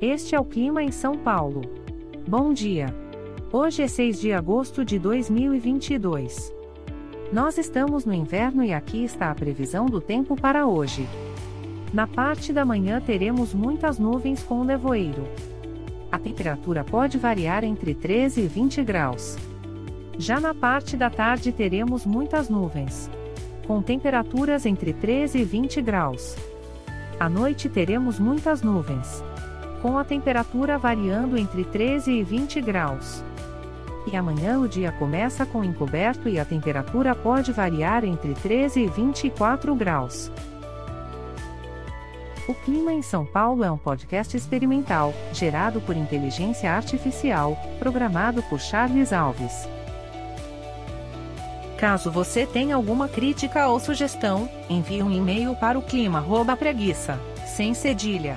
Este é o clima em São Paulo. Bom dia. Hoje é 6 de agosto de 2022. Nós estamos no inverno e aqui está a previsão do tempo para hoje. Na parte da manhã teremos muitas nuvens com nevoeiro. A temperatura pode variar entre 13 e 20 graus. Já na parte da tarde teremos muitas nuvens. Com temperaturas entre 13 e 20 graus. À noite teremos muitas nuvens com a temperatura variando entre 13 e 20 graus. E amanhã o dia começa com encoberto e a temperatura pode variar entre 13 e 24 graus. O Clima em São Paulo é um podcast experimental, gerado por inteligência artificial, programado por Charles Alves. Caso você tenha alguma crítica ou sugestão, envie um e-mail para o clima@preguiça, sem cedilha